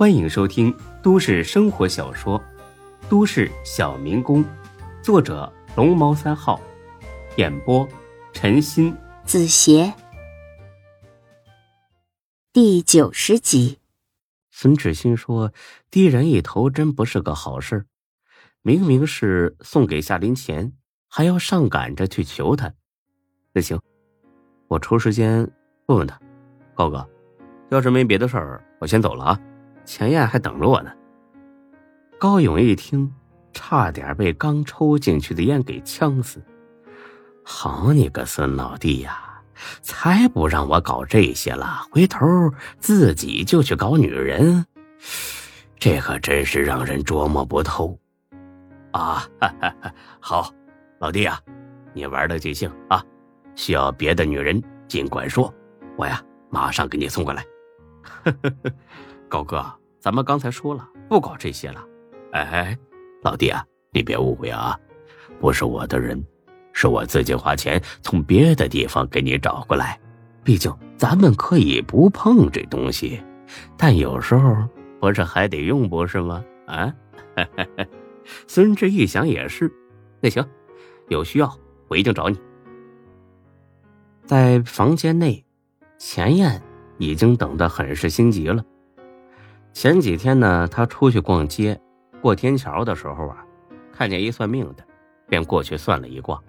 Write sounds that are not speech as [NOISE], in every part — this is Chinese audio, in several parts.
欢迎收听都市生活小说《都市小民工》，作者龙猫三号，演播陈鑫、子邪，第九十集。孙志新说：“低人一头真不是个好事明明是送给夏林钱，还要上赶着去求他。那行，我抽时间问问他。高哥，要是没别的事儿，我先走了啊。钱燕还等着我呢。”高勇一听，差点被刚抽进去的烟给呛死。好你个孙老弟呀，才不让我搞这些了，回头自己就去搞女人，这可真是让人琢磨不透。啊，哈哈好，老弟啊，你玩的尽兴啊！需要别的女人尽管说，我呀马上给你送过来。[LAUGHS] 高哥，咱们刚才说了不搞这些了。哎，老弟啊，你别误会啊，不是我的人。是我自己花钱从别的地方给你找过来，毕竟咱们可以不碰这东西，但有时候不是还得用不是吗？啊，[LAUGHS] 孙志一想也是，那行，有需要我一定找你。在房间内，钱燕已经等得很是心急了。前几天呢，他出去逛街，过天桥的时候啊，看见一算命的，便过去算了一卦。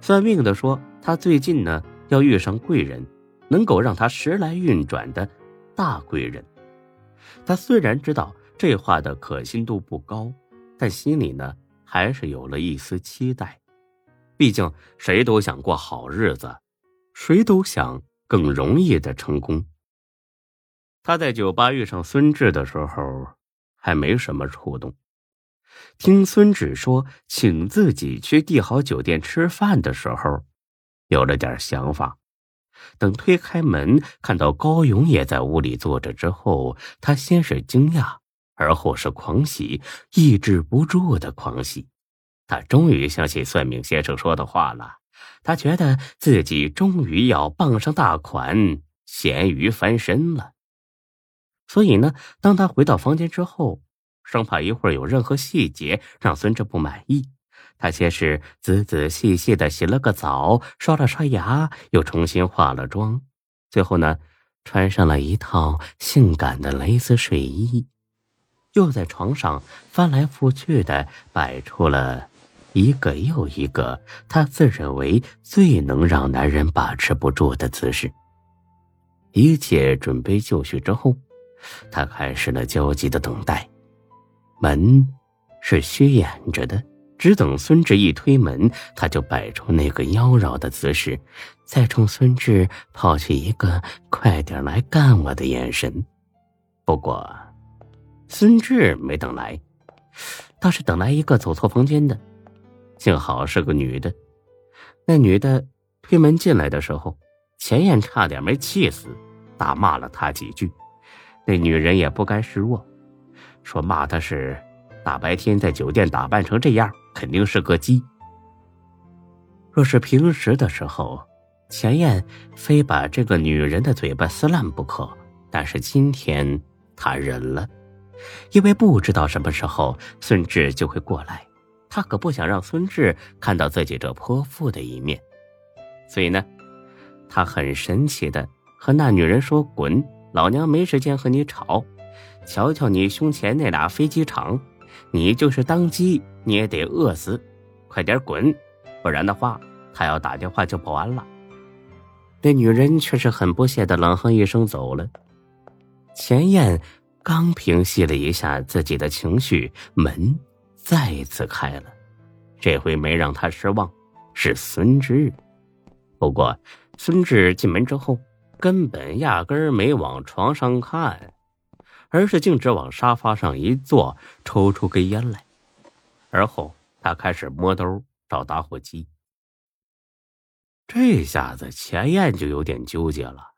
算命的说，他最近呢要遇上贵人，能够让他时来运转的大贵人。他虽然知道这话的可信度不高，但心里呢还是有了一丝期待。毕竟谁都想过好日子，谁都想更容易的成功。他在酒吧遇上孙志的时候，还没什么触动。听孙志说请自己去帝豪酒店吃饭的时候，有了点想法。等推开门看到高勇也在屋里坐着之后，他先是惊讶，而后是狂喜，抑制不住的狂喜。他终于相信算命先生说的话了，他觉得自己终于要傍上大款，咸鱼翻身了。所以呢，当他回到房间之后。生怕一会儿有任何细节让孙志不满意，他先是仔仔细细的洗了个澡，刷了刷牙，又重新化了妆，最后呢，穿上了一套性感的蕾丝睡衣，又在床上翻来覆去的摆出了一个又一个他自认为最能让男人把持不住的姿势。一切准备就绪之后，他开始了焦急的等待。门是虚掩着的，只等孙志一推门，他就摆出那个妖娆的姿势，再冲孙志抛去一个“快点来干我”的眼神。不过，孙志没等来，倒是等来一个走错房间的，幸好是个女的。那女的推门进来的时候，钱燕差点没气死，大骂了她几句。那女人也不甘示弱。说骂他是大白天在酒店打扮成这样，肯定是个鸡。若是平时的时候，钱燕非把这个女人的嘴巴撕烂不可。但是今天她忍了，因为不知道什么时候孙志就会过来，她可不想让孙志看到自己这泼妇的一面。所以呢，她很神奇的和那女人说：“滚，老娘没时间和你吵。”瞧瞧你胸前那俩飞机场，你就是当鸡你也得饿死，快点滚，不然的话他要打电话就报案了。那女人却是很不屑的冷哼一声走了。钱燕刚平息了一下自己的情绪，门再次开了，这回没让他失望，是孙志。不过孙志进门之后，根本压根儿没往床上看。而是径直往沙发上一坐，抽出根烟来，而后他开始摸兜找打火机。这下子钱燕就有点纠结了，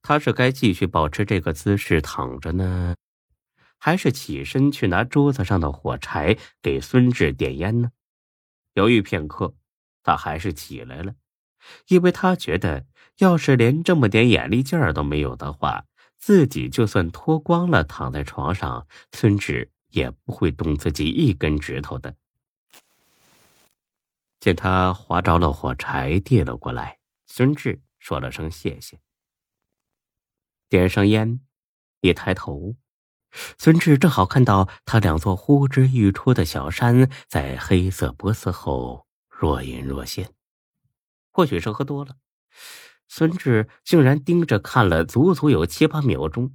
他是该继续保持这个姿势躺着呢，还是起身去拿桌子上的火柴给孙志点烟呢？犹豫片刻，他还是起来了，因为他觉得，要是连这么点眼力劲儿都没有的话。自己就算脱光了躺在床上，孙志也不会动自己一根指头的。见他划着了火柴递了过来，孙志说了声谢谢，点上烟，一抬头，孙志正好看到他两座呼之欲出的小山在黑色波斯后若隐若现。或许是喝多了，孙志竟然盯着看了足足有七八秒钟。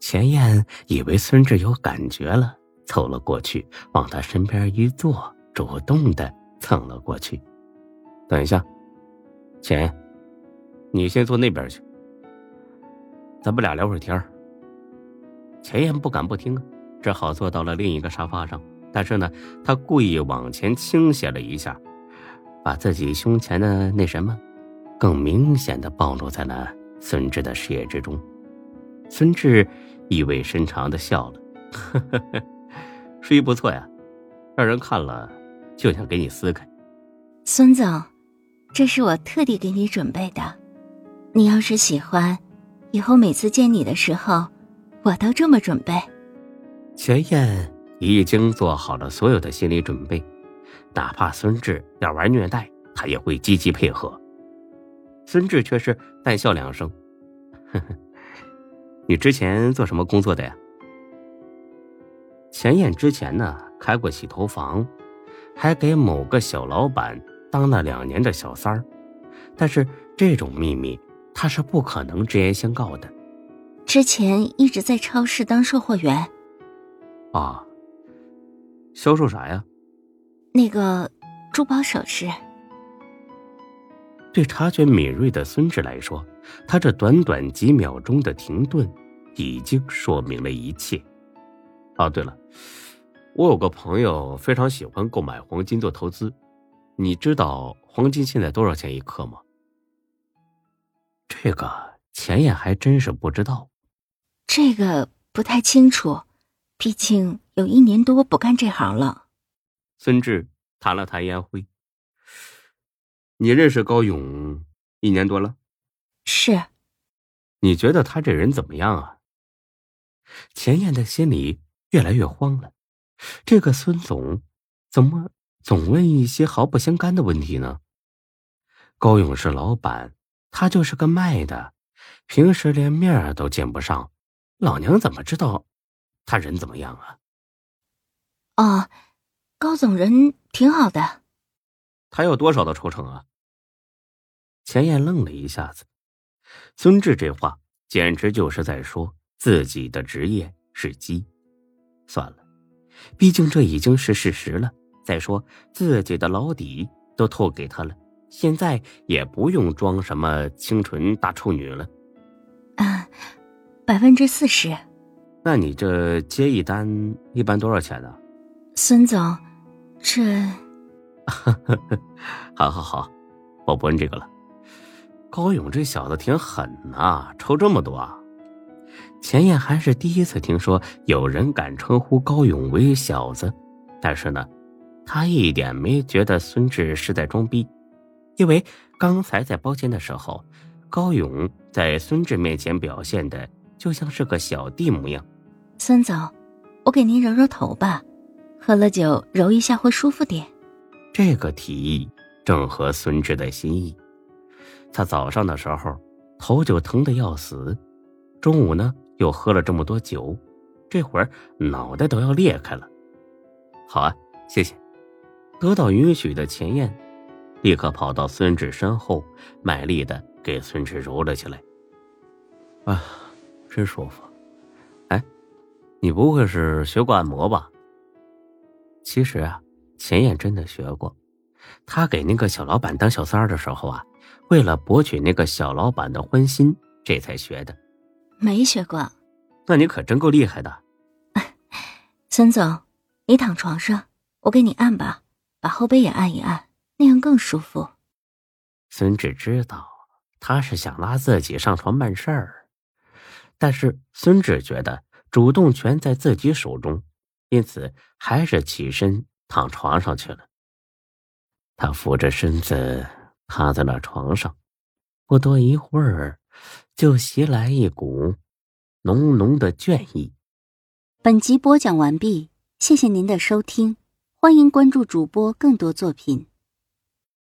钱燕以为孙志有感觉了，凑了过去，往他身边一坐。主动的蹭了过去。等一下，钱，你先坐那边去，咱们俩聊会儿天钱燕不敢不听啊，只好坐到了另一个沙发上。但是呢，他故意往前倾斜了一下，把自己胸前的那什么，更明显的暴露在了孙志的视野之中。孙志意味深长的笑了，呵呵呵，睡衣不错呀，让人看了。就想给你撕开，孙总，这是我特地给你准备的。你要是喜欢，以后每次见你的时候，我都这么准备。钱燕已经做好了所有的心理准备，哪怕孙志要玩虐待，他也会积极配合。孙志却是淡笑两声：“呵呵，你之前做什么工作的呀？”钱燕之前呢，开过洗头房。还给某个小老板当了两年的小三儿，但是这种秘密他是不可能直言相告的。之前一直在超市当售货员。啊，销售啥呀？那个珠宝首饰。对察觉敏锐的孙志来说，他这短短几秒钟的停顿，已经说明了一切。哦，对了。我有个朋友非常喜欢购买黄金做投资，你知道黄金现在多少钱一克吗？这个钱也还真是不知道，这个不太清楚，毕竟有一年多不干这行了。孙志弹了弹烟灰，你认识高勇一年多了？是。你觉得他这人怎么样啊？钱燕的心里越来越慌了。这个孙总怎么总问一些毫不相干的问题呢？高勇是老板，他就是个卖的，平时连面都见不上，老娘怎么知道他人怎么样啊？哦，高总人挺好的。他有多少的抽成啊？钱燕愣了一下子，孙志这话简直就是在说自己的职业是鸡。算了。毕竟这已经是事实了。再说自己的老底都透给他了，现在也不用装什么清纯大处女了。啊，百分之四十。那你这接一单一般多少钱呢？孙总，这…… [LAUGHS] 好好好，我不问这个了。高勇这小子挺狠呐，抽这么多啊！钱燕还是第一次听说有人敢称呼高勇为小子，但是呢，他一点没觉得孙志是在装逼，因为刚才在包间的时候，高勇在孙志面前表现的就像是个小弟模样。孙总，我给您揉揉头吧，喝了酒揉一下会舒服点。这个提议正合孙志的心意，他早上的时候头就疼得要死，中午呢。又喝了这么多酒，这会儿脑袋都要裂开了。好啊，谢谢。得到允许的钱燕，立刻跑到孙志身后，卖力的给孙志揉了起来。啊，真舒服。哎，你不会是学过按摩吧？其实啊，钱燕真的学过。他给那个小老板当小三儿的时候啊，为了博取那个小老板的欢心，这才学的。没学过，那你可真够厉害的。[LAUGHS] 孙总，你躺床上，我给你按吧，把后背也按一按，那样更舒服。孙志知道他是想拉自己上床办事儿，但是孙志觉得主动权在自己手中，因此还是起身躺床上去了。他扶着身子趴在了床上，不多一会儿。就袭来一股浓浓的倦意。本集播讲完毕，谢谢您的收听，欢迎关注主播更多作品。